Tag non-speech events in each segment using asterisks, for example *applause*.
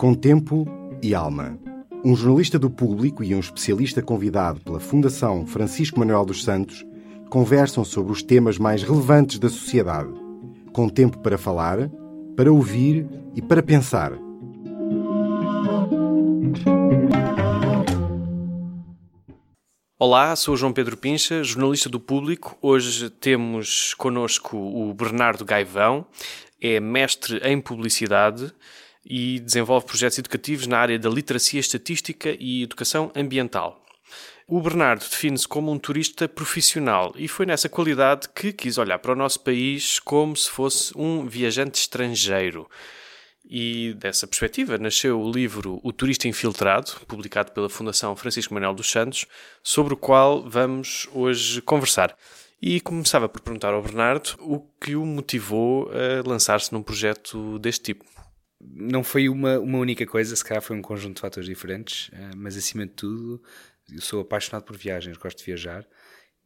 Com tempo e alma. Um jornalista do público e um especialista convidado pela Fundação Francisco Manuel dos Santos conversam sobre os temas mais relevantes da sociedade. Com tempo para falar, para ouvir e para pensar. Olá, sou João Pedro Pincha, jornalista do Público. Hoje temos connosco o Bernardo Gaivão, é mestre em publicidade e desenvolve projetos educativos na área da literacia estatística e educação ambiental. O Bernardo define-se como um turista profissional e foi nessa qualidade que quis olhar para o nosso país como se fosse um viajante estrangeiro. E dessa perspectiva nasceu o livro O Turista Infiltrado, publicado pela Fundação Francisco Manuel dos Santos, sobre o qual vamos hoje conversar. E começava por perguntar ao Bernardo o que o motivou a lançar-se num projeto deste tipo. Não foi uma, uma única coisa, se calhar foi um conjunto de fatores diferentes, eh, mas acima de tudo, eu sou apaixonado por viagens, gosto de viajar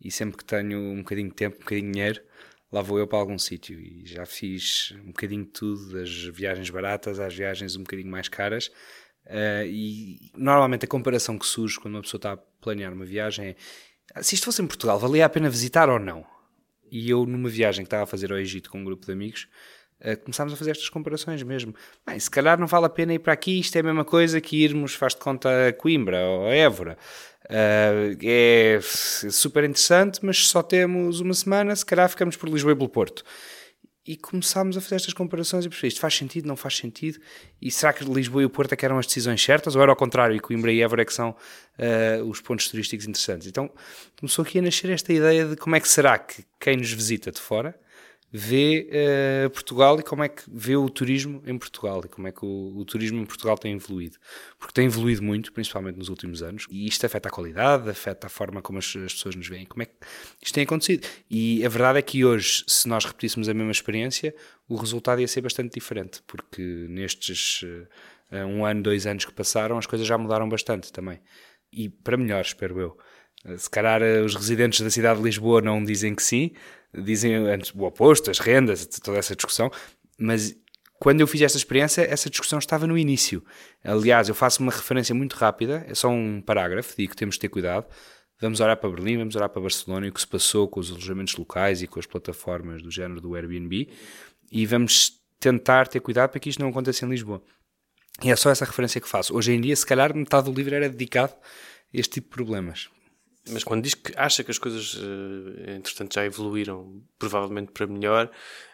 e sempre que tenho um bocadinho de tempo, um bocadinho de dinheiro, lá vou eu para algum sítio e já fiz um bocadinho de tudo, das viagens baratas às viagens um bocadinho mais caras. Uh, e normalmente a comparação que surge quando uma pessoa está a planear uma viagem é ah, se isto fosse em Portugal, valia a pena visitar ou não? E eu, numa viagem que estava a fazer ao Egito com um grupo de amigos, uh, começámos a fazer estas comparações mesmo. Bem, se calhar não vale a pena ir para aqui, isto é a mesma coisa que irmos, faz de conta, a Coimbra ou a Évora. Uh, é super interessante, mas só temos uma semana, se calhar ficamos por Lisboa e pelo Porto. E começámos a fazer estas comparações e perceber isto faz sentido, não faz sentido? E será que Lisboa e o Porto é que eram as decisões certas? Ou era ao contrário, e Coimbra e Évora é que são uh, os pontos turísticos interessantes? Então começou aqui a nascer esta ideia de como é que será que quem nos visita de fora vê uh, Portugal e como é que vê o turismo em Portugal e como é que o, o, turismo em Portugal tem evoluído. Porque tem evoluído muito, principalmente nos últimos anos, e isto afeta a qualidade, afeta a forma como as, as pessoas nos veem, como é que isto tem acontecido. E a verdade é que hoje, se nós repetíssemos a mesma experiência, o resultado ia ser bastante diferente, porque nestes uh, um ano, dois anos que passaram, as coisas já mudaram bastante também. E para melhor, espero eu. Se calhar os residentes da cidade de Lisboa não dizem que sim, dizem antes o oposto, as rendas, toda essa discussão, mas quando eu fiz esta experiência, essa discussão estava no início. Aliás, eu faço uma referência muito rápida, é só um parágrafo, digo que temos de ter cuidado. Vamos olhar para Berlim, vamos olhar para Barcelona e o que se passou com os alojamentos locais e com as plataformas do género do Airbnb e vamos tentar ter cuidado para que isto não aconteça em Lisboa. E é só essa referência que faço. Hoje em dia, se calhar, metade do livro era dedicado a este tipo de problemas. Mas quando diz que acha que as coisas, uh, entretanto, já evoluíram provavelmente para melhor,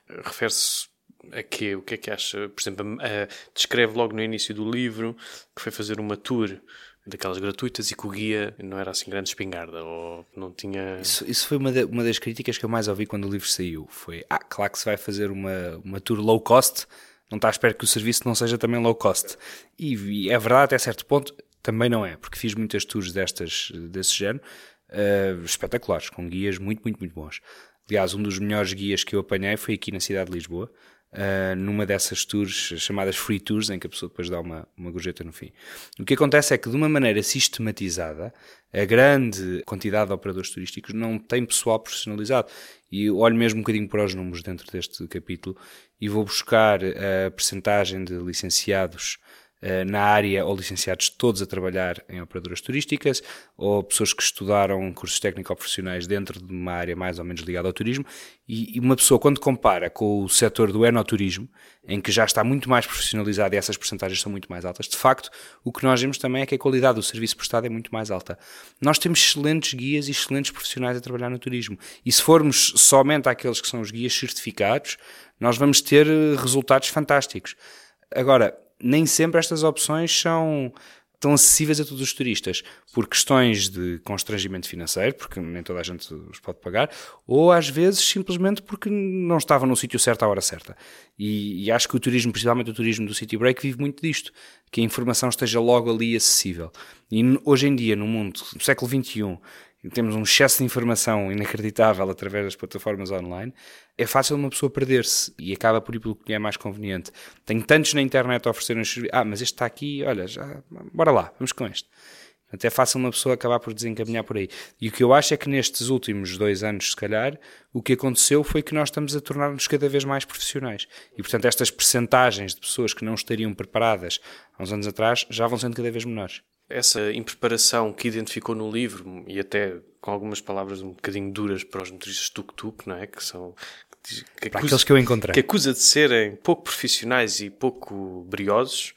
uh, refere-se a quê? O que é que acha? Por exemplo, uh, descreve logo no início do livro que foi fazer uma tour daquelas gratuitas e que o guia não era assim grande espingarda ou não tinha... Isso, isso foi uma, de, uma das críticas que eu mais ouvi quando o livro saiu. Foi, ah, claro que se vai fazer uma, uma tour low cost, não está à espera que o serviço não seja também low cost. E, e é verdade até certo ponto, também não é, porque fiz muitas tours destas, desse género, uh, espetaculares, com guias muito, muito, muito bons. Aliás, um dos melhores guias que eu apanhei foi aqui na cidade de Lisboa, uh, numa dessas tours chamadas free tours, em que a pessoa depois dá uma, uma gorjeta no fim. O que acontece é que, de uma maneira sistematizada, a grande quantidade de operadores turísticos não tem pessoal profissionalizado. E olho mesmo um bocadinho para os números dentro deste capítulo e vou buscar a percentagem de licenciados na área ou licenciados todos a trabalhar em operadoras turísticas ou pessoas que estudaram cursos técnico-profissionais dentro de uma área mais ou menos ligada ao turismo e uma pessoa quando compara com o setor do enoturismo em que já está muito mais profissionalizado e essas percentagens são muito mais altas, de facto o que nós vemos também é que a qualidade do serviço prestado é muito mais alta. Nós temos excelentes guias e excelentes profissionais a trabalhar no turismo e se formos somente àqueles que são os guias certificados, nós vamos ter eh, resultados fantásticos. Agora, nem sempre estas opções são tão acessíveis a todos os turistas, por questões de constrangimento financeiro, porque nem toda a gente os pode pagar, ou às vezes simplesmente porque não estavam no sítio certo à hora certa. E, e, acho que o turismo, principalmente o turismo do City Break, vive muito disto, que a informação esteja logo ali acessível. E hoje em dia, no mundo, no século XXI, temos um excesso de informação inacreditável através das plataformas online, é fácil uma pessoa perder-se e acaba por ir pelo que é mais conveniente. Tenho tantos na internet a oferecer uns serviços. Ah, mas este está aqui, olha, já, bora lá, vamos com este. Até é fácil uma pessoa acabar por desencaminhar por aí. E o que eu acho é que nestes últimos dois anos, se calhar, o que aconteceu foi que nós estamos a tornar-nos cada vez mais profissionais. E, portanto, estas percentagens de pessoas que não estariam preparadas há uns anos atrás já vão sendo cada vez menores. Essa impreparação que identificou no livro, e até com algumas palavras um bocadinho duras para os motoristas tuk-tuk, não é? Que são que acusa, aqueles que eu encontrei. Que acusa de serem pouco profissionais e pouco briosos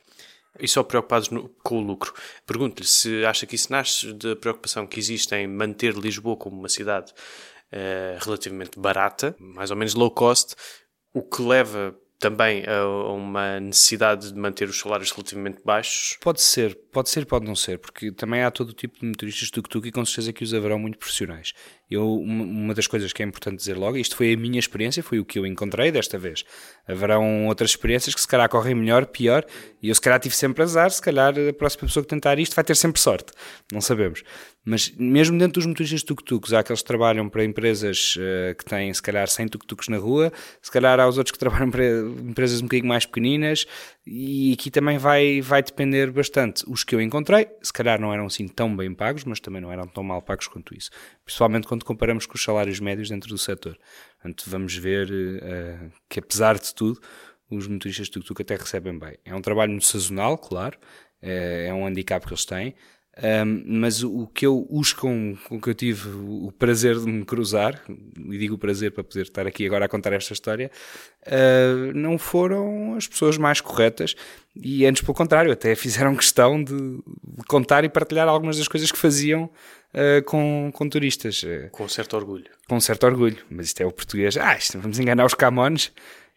e só preocupados no, com o lucro. Pergunto-lhe se acha que isso nasce da preocupação que existe em manter Lisboa como uma cidade uh, relativamente barata, mais ou menos low cost, o que leva também a uma necessidade de manter os salários relativamente baixos? Pode ser, pode ser, pode não ser, porque também há todo o tipo de motoristas tuk-tuk e com certeza que os haverão muito profissionais. Eu, uma das coisas que é importante dizer logo, isto foi a minha experiência, foi o que eu encontrei desta vez. Haverão outras experiências que se calhar correm melhor, pior, e eu se calhar tive sempre azar, se calhar a próxima pessoa que tentar isto vai ter sempre sorte, não sabemos. Mas mesmo dentro dos motoristas tuk-tuks, há aqueles que trabalham para empresas uh, que têm se calhar 100 tuk-tuks na rua, se calhar há os outros que trabalham para empresas um bocadinho mais pequeninas, e aqui também vai, vai depender bastante. Os que eu encontrei, se calhar não eram assim tão bem pagos, mas também não eram tão mal pagos quanto isso. Principalmente quando comparamos com os salários médios dentro do setor. Portanto, vamos ver uh, que apesar de tudo, os motoristas tuk-tuk até recebem bem. É um trabalho muito sazonal, claro, é, é um handicap que eles têm, um, mas o, que eu, os com, com que eu tive o prazer de me cruzar, e digo o prazer para poder estar aqui agora a contar esta história, uh, não foram as pessoas mais corretas e antes pelo contrário, até *laughs* fizeram questão de, de contar e partilhar algumas das coisas que faziam uh, com, com turistas. Com certo orgulho. Com certo orgulho, mas isto é o português. Ah, isto, vamos enganar os camões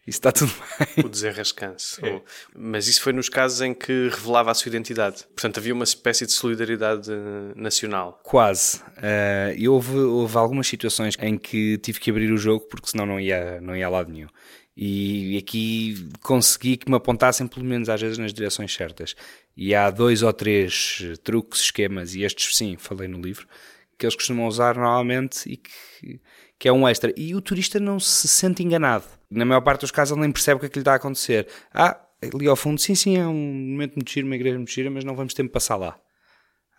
isso está tudo *laughs* bem. O desenrascanço. É. Mas isso foi nos casos em que revelava a sua identidade. Portanto, havia uma espécie de solidariedade nacional. Quase. Uh, e houve, houve algumas situações em que tive que abrir o jogo porque senão não ia, não ia a lado nenhum. E aqui consegui que me apontassem pelo menos às vezes nas direções certas. E há dois ou três truques, esquemas, e estes sim, falei no livro, que eles costumam usar normalmente e que, que é um extra. E o turista não se sente enganado. Na maior parte dos casos ele nem percebe o que é que lhe está a acontecer. Ah, ali ao fundo, sim, sim, é um momento muito giro, uma igreja muito gira, mas não vamos ter passar lá.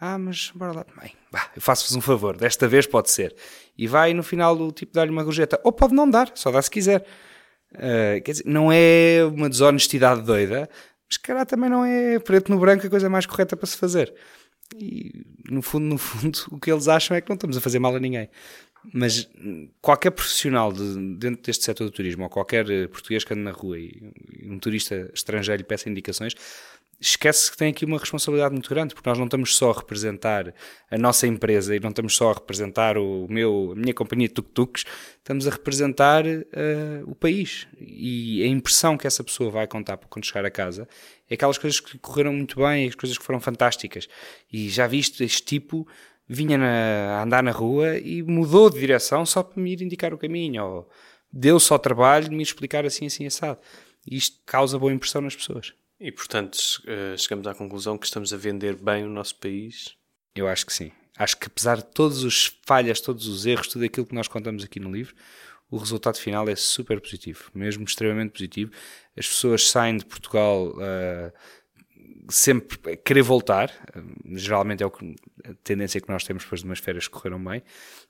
Ah, mas bora lá. Bah, eu faço-vos um favor, desta vez pode ser. E vai no final do tipo dar-lhe uma gorjeta. Ou pode não dar, só dá se quiser. Uh, quer dizer, não é uma desonestidade doida, mas cara também não é preto no branco a coisa mais correta para se fazer. E no fundo, no fundo, *laughs* o que eles acham é que não estamos a fazer mal a ninguém. Mas qualquer profissional de, dentro deste setor do turismo, ou qualquer eh, português que ande na rua e um turista estrangeiro lhe peça indicações, esquece que tem aqui uma responsabilidade muito grande, porque nós não estamos só a representar a nossa empresa e não estamos só a representar o meu, a minha companhia de tuk-tuks, estamos a representar uh, o país. E a impressão que essa pessoa vai contar quando chegar a casa é aquelas coisas que correram muito bem, as coisas que foram fantásticas. E já viste este tipo vinha na, a andar na rua e mudou de direção só para me ir indicar o caminho, ou deu só trabalho de me explicar assim, assim, assado. E isto causa boa impressão nas pessoas. E, portanto, eh, chegamos à conclusão que estamos a vender bem o nosso país? Eu acho que sim. Acho que apesar de todas as falhas, todos os erros, tudo aquilo que nós contamos aqui no livro, o resultado final é super positivo, mesmo extremamente positivo. As pessoas saem de Portugal uh, sempre querer voltar, geralmente é o que, a tendência que nós temos depois de umas férias que correram bem,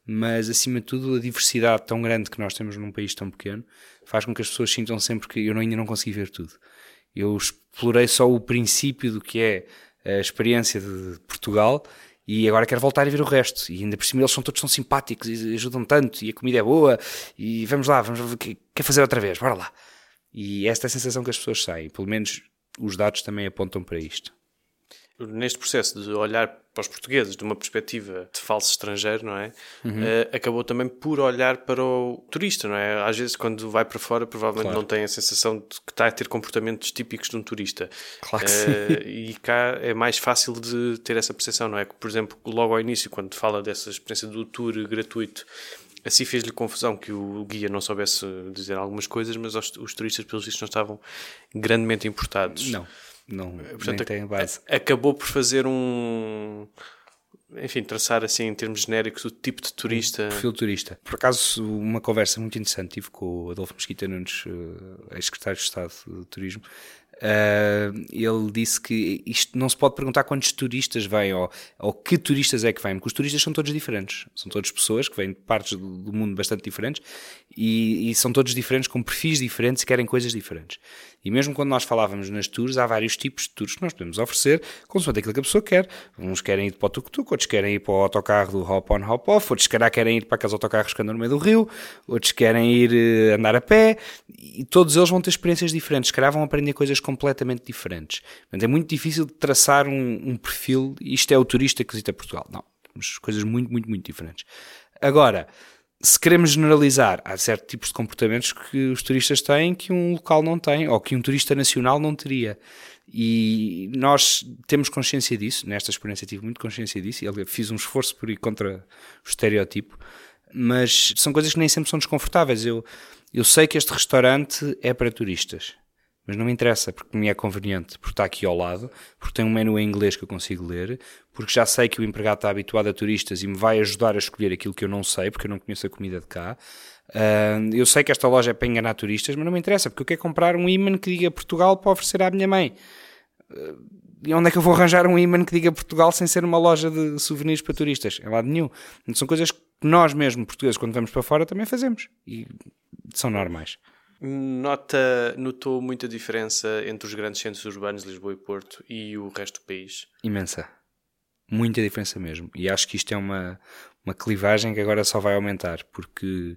mas acima de tudo a diversidade tão grande que nós temos num país tão pequeno faz com que as pessoas sintam sempre que eu ainda não consegui ver tudo. Eu explorei só o princípio do que é a experiência de Portugal e agora quero voltar a ver o resto. E ainda por cima eles são todos tão simpáticos e ajudam tanto e a comida é boa e vamos lá, vamos ver, quer fazer outra vez, bora lá. E esta é a sensação que as pessoas saem, pelo menos os dados também apontam para isto. Neste processo de olhar para os portugueses de uma perspectiva de falso estrangeiro, não é? Uhum. Uh, acabou também por olhar para o turista, não é? Às vezes, quando vai para fora, provavelmente claro. não tem a sensação de que está a ter comportamentos típicos de um turista. Claro que uh, sim. *laughs* E cá é mais fácil de ter essa percepção, não é? Por exemplo, logo ao início, quando fala dessa experiência do tour gratuito, Assim fez-lhe confusão que o guia não soubesse dizer algumas coisas, mas os, os turistas, pelos vistos, não estavam grandemente importados. Não, não, Portanto, nem tem base. Acabou por fazer um. Enfim, traçar assim em termos genéricos o tipo de turista. Um perfil turista. Por acaso, uma conversa muito interessante tive com o Adolfo Mesquita Nunes, eh, ex-secretário de Estado de Turismo, Uh, ele disse que isto não se pode perguntar quantos turistas vêm ou, ou que turistas é que vêm, porque os turistas são todos diferentes. São todas pessoas que vêm de partes do, do mundo bastante diferentes e, e, são todos diferentes, com perfis diferentes e querem coisas diferentes. E mesmo quando nós falávamos nas tours, há vários tipos de tours que nós podemos oferecer, consoante aquilo que a pessoa quer. Uns querem ir para o tuk-tuk, outros querem ir para o autocarro do hop-on, hop-off, outros, calhar, querem ir para aqueles autocarros que andam no meio do rio, outros querem ir uh, andar a pé, e todos eles vão ter experiências diferentes, se calhar vão aprender coisas completamente diferentes. Portanto, é muito difícil traçar um, um perfil, isto é o turista que visita Portugal. Não, temos coisas muito, muito, muito diferentes. Agora, se queremos generalizar, há certos tipos de comportamentos que os turistas têm que um local não tem, ou que um turista nacional não teria. E nós temos consciência disso, nesta experiência tive muito consciência disso, e fiz um esforço por ir contra o estereótipo, mas são coisas que nem sempre são desconfortáveis. Eu, eu sei que este restaurante é para turistas mas não me interessa porque me é conveniente, porque está aqui ao lado, porque tem um menu em inglês que eu consigo ler, porque já sei que o empregado está habituado a turistas e me vai ajudar a escolher aquilo que eu não sei, porque eu não conheço a comida de cá. Uh, eu sei que esta loja é para enganar turistas, mas não me interessa, porque eu quero comprar um imã que diga Portugal para oferecer à minha mãe. Uh, e onde é que eu vou arranjar um imã que diga Portugal sem ser uma loja de souvenirs para turistas? Em lado nenhum. São coisas que nós mesmo, portugueses, quando vamos para fora, também fazemos. E são normais. Nota, notou muita diferença entre os grandes centros urbanos, Lisboa e Porto, e o resto do país? Imensa. Muita diferença mesmo. E acho que isto é uma, uma clivagem que agora só vai aumentar, porque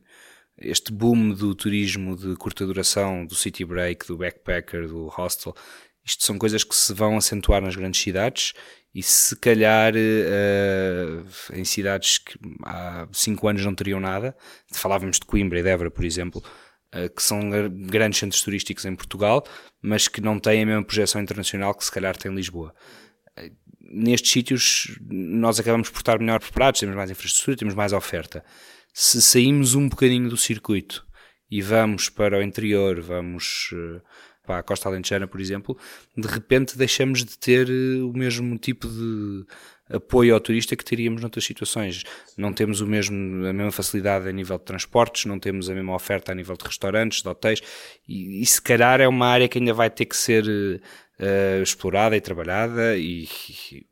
este boom do turismo de curta duração, do city break, do backpacker, do hostel, isto são coisas que se vão acentuar nas grandes cidades e se calhar uh, em cidades que há 5 anos não teriam nada, falávamos de Coimbra e Évora, por exemplo, que são grandes centros turísticos em Portugal, mas que não têm a mesma projeção internacional que se calhar tem Lisboa. Eh, nestes sítios nós acabamos por estar melhor preparados, temos mais infraestrutura, temos mais oferta. Se saímos um bocadinho do circuito e vamos para o interior, vamos eh, para a Costa Alentejana, por exemplo, de repente deixamos de ter o mesmo tipo de apoio ao turista que teríamos noutras situações. Não temos o mesmo, a mesma facilidade a nível de transportes, não temos a mesma oferta a nível de restaurantes, de hotéis, e, e se calhar é uma área que ainda vai ter que ser uh, explorada e trabalhada, e, e,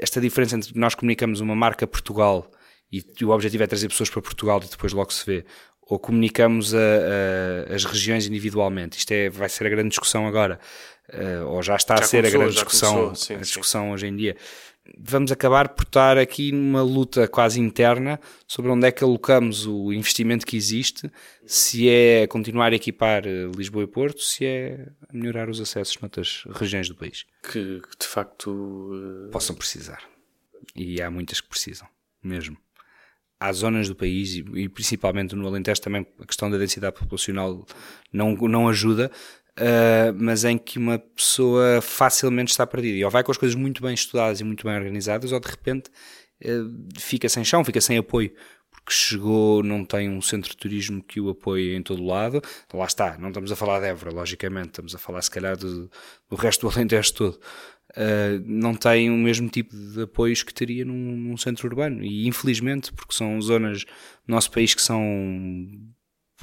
esta diferença entre nós comunicamos uma marca Portugal e, o objetivo é trazer pessoas para Portugal e depois logo se vê, ou comunicamos a, a, as regiões individualmente. Isto é, vai ser a grande discussão agora, uh, ou já está já a ser começou, a grande discussão, começou, sim, a discussão sim. hoje em dia vamos acabar por estar aqui numa luta quase interna sobre onde é que alocamos o investimento que existe, se é continuar a equipar eh, Lisboa e Porto, se é melhorar os acessos noutras regiões do país. Que, de facto uh... possam precisar. E há muitas que precisam, mesmo. Há zonas do país, e principalmente no Alentejo também a questão da densidade populacional não, não ajuda, uh, mas em que uma pessoa facilmente está perdida. E ou vai com as coisas muito bem estudadas e muito bem organizadas, ou de repente uh, fica sem chão, fica sem apoio. Porque chegou, não tem um centro de turismo que o apoie em todo lado. Então, lá está, não estamos a falar de Évora, logicamente, estamos a falar se calhar do, do resto do Alentejo todo. Uh, não tem o mesmo tipo de apoios que teria num, num, centro urbano. E infelizmente, porque são zonas do nosso país que são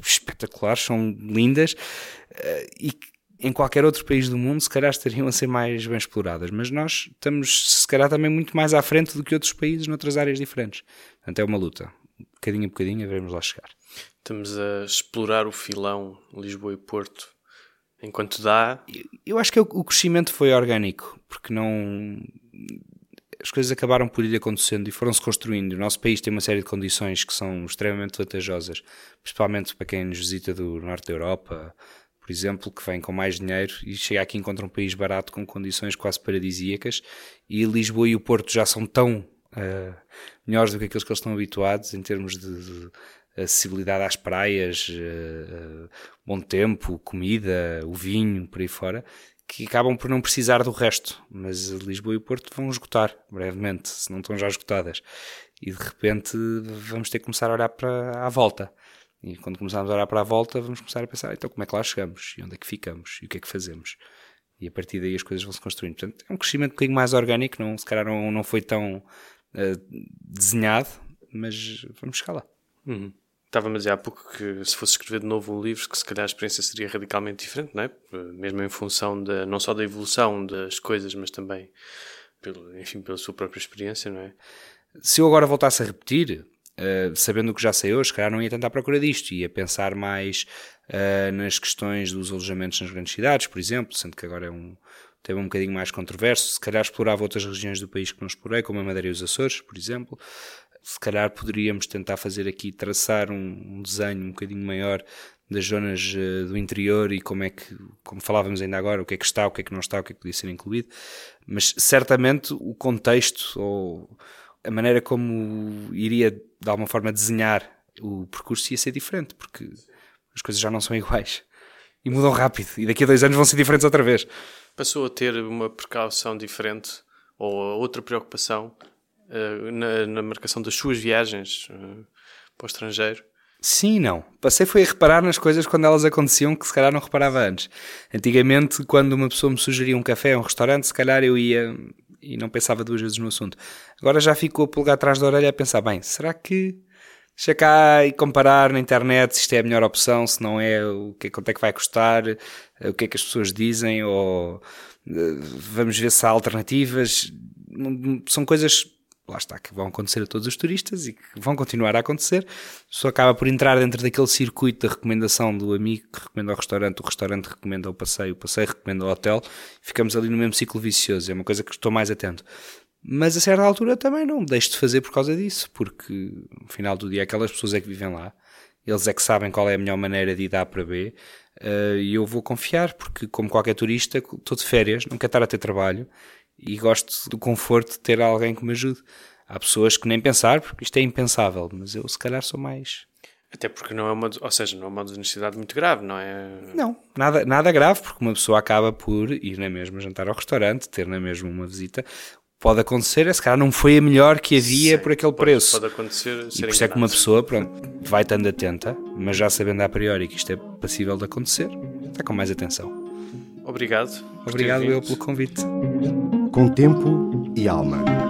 espetaculares, são lindas uh, e em qualquer outro país do mundo se calhar estariam a ser mais bem exploradas, mas nós estamos se calhar também muito mais à frente do que outros países noutras áreas diferentes. Portanto, é uma luta. Bocadinho a bocadinho, veremos lá chegar. Estamos a explorar o filão Lisboa e Porto enquanto dá. Eu acho que o crescimento foi orgânico, porque não as coisas acabaram por ir acontecendo e foram-se construindo. O nosso país tem uma série de condições que são extremamente vantajosas, principalmente para quem nos visita do norte da Europa, por exemplo, que vem com mais dinheiro e chega aqui e encontra um país barato com condições quase paradisíacas. E Lisboa e o Porto já são tão uh, melhores do que aqueles que eles estão habituados em termos de, de acessibilidade às praias, uh, uh, bom tempo, comida, o vinho, por aí fora, que acabam por não precisar do resto, mas Lisboa e Porto vão esgotar brevemente, se não estão já esgotadas. E de repente vamos ter que começar a olhar para a volta. E quando começarmos a olhar para a volta, vamos começar a pensar: então como é que lá chegamos? E onde é que ficamos? E o que é que fazemos? E a partir daí as coisas vão se construindo. Portanto, é um crescimento um bocadinho mais orgânico, não, se calhar não, não foi tão uh, desenhado, mas vamos chegar lá. Uhum. Estava-me a dizer há pouco que se fosse escrever de novo um livro, que se calhar a experiência seria radicalmente diferente, não é? Mesmo em função da, não só da evolução das coisas, mas também, pelo, enfim, pela sua própria experiência, não é? Se eu agora voltasse a repetir, uh, sabendo o que já sei hoje, calhar não ia tentar procurar disto, ia pensar mais uh, nas questões dos alojamentos nas grandes cidades, por exemplo, sendo que agora é um tema um bocadinho mais controverso, se calhar explorava outras regiões do país que não explorei, como a Madeira e os Açores, por exemplo, se calhar poderíamos tentar fazer aqui, traçar um, um desenho um bocadinho maior das zonas uh, do interior e como é que, como falávamos ainda agora, o que é que está, o que é que não está, o que é que podia ser incluído, mas certamente o contexto ou a maneira como iria de alguma forma desenhar o percurso ia ser diferente, porque as coisas já não são iguais e mudam rápido e daqui a dois anos vão ser diferentes outra vez. Passou a ter uma precaução diferente ou outra preocupação uh, na, na, marcação das suas viagens uh, para o estrangeiro? Sim, não. Passei foi a reparar nas coisas quando elas aconteciam que se calhar não reparava antes. Antigamente, quando uma pessoa me sugeria um café ou um restaurante, se calhar eu ia e não pensava duas vezes no assunto. Agora já fico a pulgar atrás da orelha a pensar, bem, será que deixa cá e comparar na internet se isto é a melhor opção, se não é, o que, quanto é que vai custar, o que é que as pessoas dizem, ou eh, vamos ver se há alternativas. São coisas lá está, que vão acontecer a todos os turistas e que vão continuar a acontecer. Só acaba por entrar dentro daquele circuito da recomendação do amigo que recomenda o restaurante, o restaurante recomenda o passeio, o passeio recomenda o hotel. Ficamos ali no mesmo ciclo vicioso. É uma coisa que estou mais atento. Mas a certa altura também não deixo de fazer por causa disso, porque no final do dia aquelas pessoas é que vivem lá, eles é que sabem qual é a melhor maneira de ir A para B uh, e eu vou confiar, porque como qualquer turista, estou de férias, não quero estar a ter trabalho e gosto do conforto de ter alguém que me ajude. Há pessoas que nem pensar, porque isto é impensável, mas eu se calhar sou mais. Até porque não é uma, ou seja, não é uma desnecessidade muito grave, não é? Não, nada, nada grave, porque uma pessoa acaba por ir na mesma jantar ao restaurante, ter na mesma uma visita. Pode acontecer, se calhar não foi a melhor que havia Sim, por aquele pode, preço. Pode acontecer. E por isso é que uma pessoa pronto, vai estando atenta, mas já sabendo a priori que isto é passível de acontecer, está com mais atenção. Obrigado. Obrigado eu pelo convite com tempo e alma.